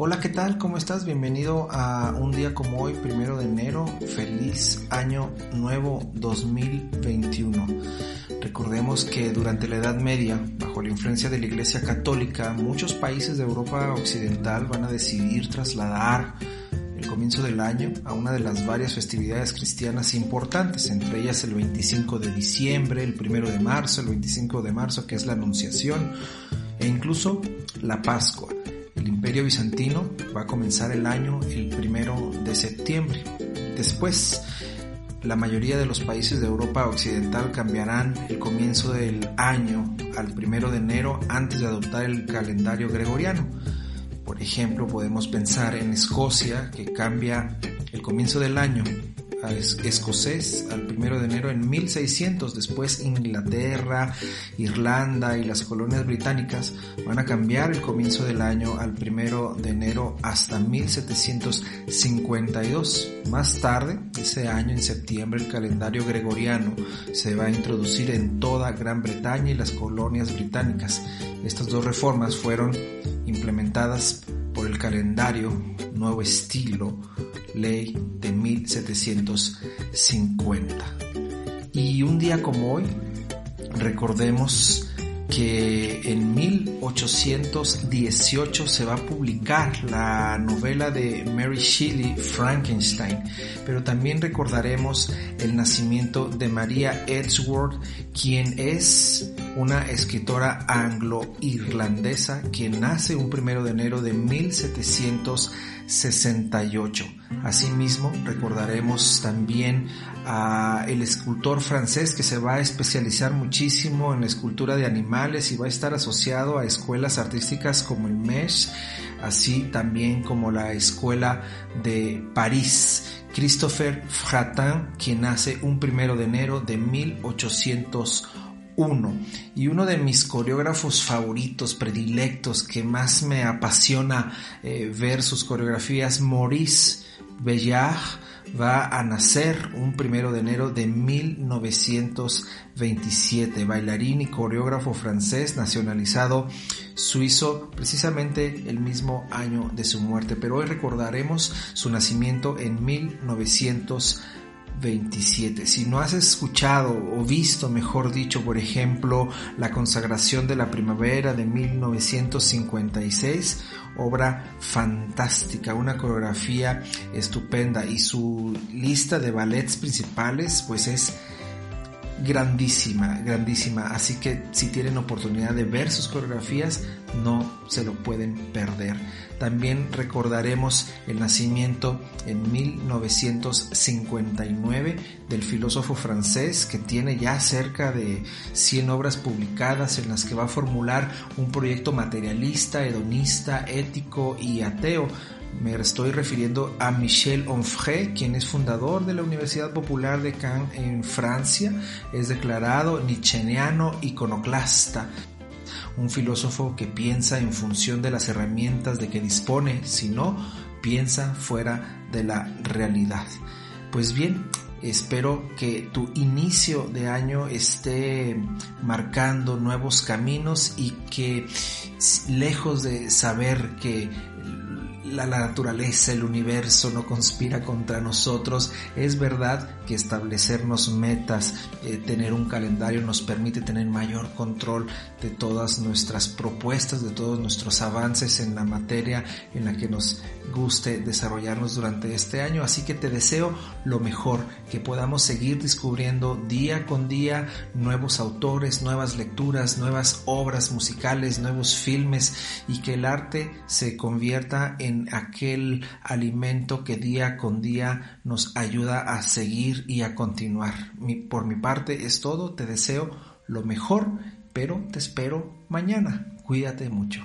Hola, ¿qué tal? ¿Cómo estás? Bienvenido a un día como hoy, primero de enero. Feliz año nuevo 2021. Recordemos que durante la Edad Media, bajo la influencia de la Iglesia Católica, muchos países de Europa Occidental van a decidir trasladar el comienzo del año a una de las varias festividades cristianas importantes, entre ellas el 25 de diciembre, el 1 de marzo, el 25 de marzo que es la Anunciación e incluso la Pascua. El imperio bizantino va a comenzar el año el primero de septiembre. Después, la mayoría de los países de Europa Occidental cambiarán el comienzo del año al primero de enero antes de adoptar el calendario gregoriano. Por ejemplo, podemos pensar en Escocia, que cambia el comienzo del año escocés al primero de enero en 1600. Después Inglaterra, Irlanda y las colonias británicas van a cambiar el comienzo del año al primero de enero hasta 1752. Más tarde, ese año en septiembre, el calendario gregoriano se va a introducir en toda Gran Bretaña y las colonias británicas. Estas dos reformas fueron implementadas por el calendario Nuevo Estilo ley de 1750. Y un día como hoy, recordemos que en 1818 se va a publicar la novela de Mary Shelley Frankenstein, pero también recordaremos el nacimiento de María Edgeworth, quien es una escritora anglo-irlandesa que nace un primero de enero de 1768. Asimismo, recordaremos también a el escultor francés que se va a especializar muchísimo en la escultura de animales y va a estar asociado a escuelas artísticas como el MESH, así también como la Escuela de París. Christopher Fratin, quien nace un primero de enero de 1801 y uno de mis coreógrafos favoritos, predilectos, que más me apasiona eh, ver sus coreografías, Maurice Bellard va a nacer un primero de enero de 1927, bailarín y coreógrafo francés nacionalizado suizo precisamente el mismo año de su muerte, pero hoy recordaremos su nacimiento en 1927. 27. Si no has escuchado o visto, mejor dicho, por ejemplo, La consagración de la primavera de 1956, obra fantástica, una coreografía estupenda y su lista de ballets principales pues es grandísima, grandísima. Así que si tienen oportunidad de ver sus coreografías, no se lo pueden perder. También recordaremos el nacimiento en 1959 del filósofo francés que tiene ya cerca de 100 obras publicadas en las que va a formular un proyecto materialista, hedonista, ético y ateo me estoy refiriendo a Michel Onfray, quien es fundador de la Universidad Popular de Caen en Francia, es declarado nietzscheano iconoclasta, un filósofo que piensa en función de las herramientas de que dispone, si no, piensa fuera de la realidad. Pues bien, espero que tu inicio de año esté marcando nuevos caminos y que lejos de saber que la, naturaleza, el universo no conspira contra nosotros. Es verdad que establecernos metas, eh, tener un calendario nos permite tener mayor control de todas nuestras propuestas, de todos nuestros avances en la materia en la que nos guste desarrollarnos durante este año. Así que te deseo lo mejor, que podamos seguir descubriendo día con día nuevos autores, nuevas lecturas, nuevas obras musicales, nuevos filmes y que el arte se convierta en en aquel alimento que día con día nos ayuda a seguir y a continuar. por mi parte es todo, te deseo lo mejor, pero te espero mañana. Cuídate mucho.